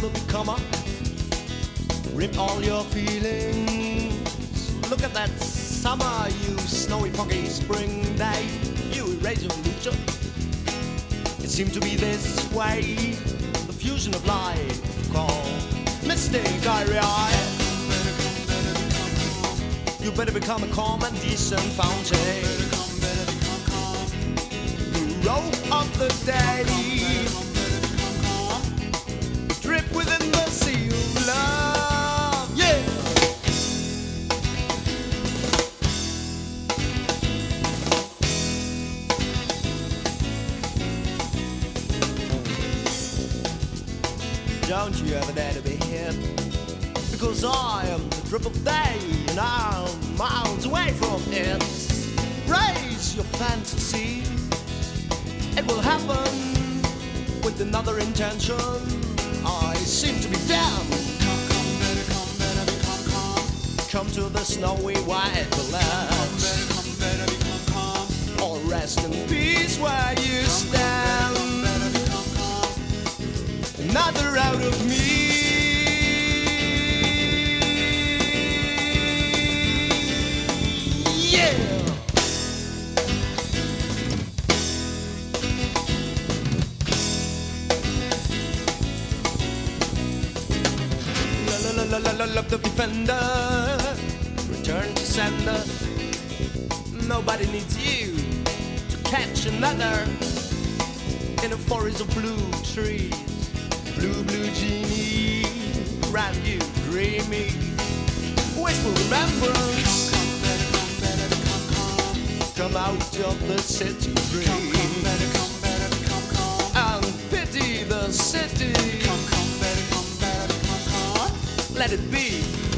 to become a Rip all your feelings. Look at that summer, you snowy, foggy spring day. You illusion. It seemed to be this way. The fusion of life called Mystic Irie. You better become a calm and decent fountain. The rope of the day. Don't you ever dare to be hit Because I am the drip of day And I'm miles away from it. Raise your fantasy. It will happen With another intention. I seem to be damned Come come, better come, better come, come. Come to the snowy white lands La la la la the defender. Return to sender. Nobody needs you To catch another. In a forest of blue trees. Blue, blue genie. Around you dreamy. Wistful remembrance. Come out of the city dreams And let it be.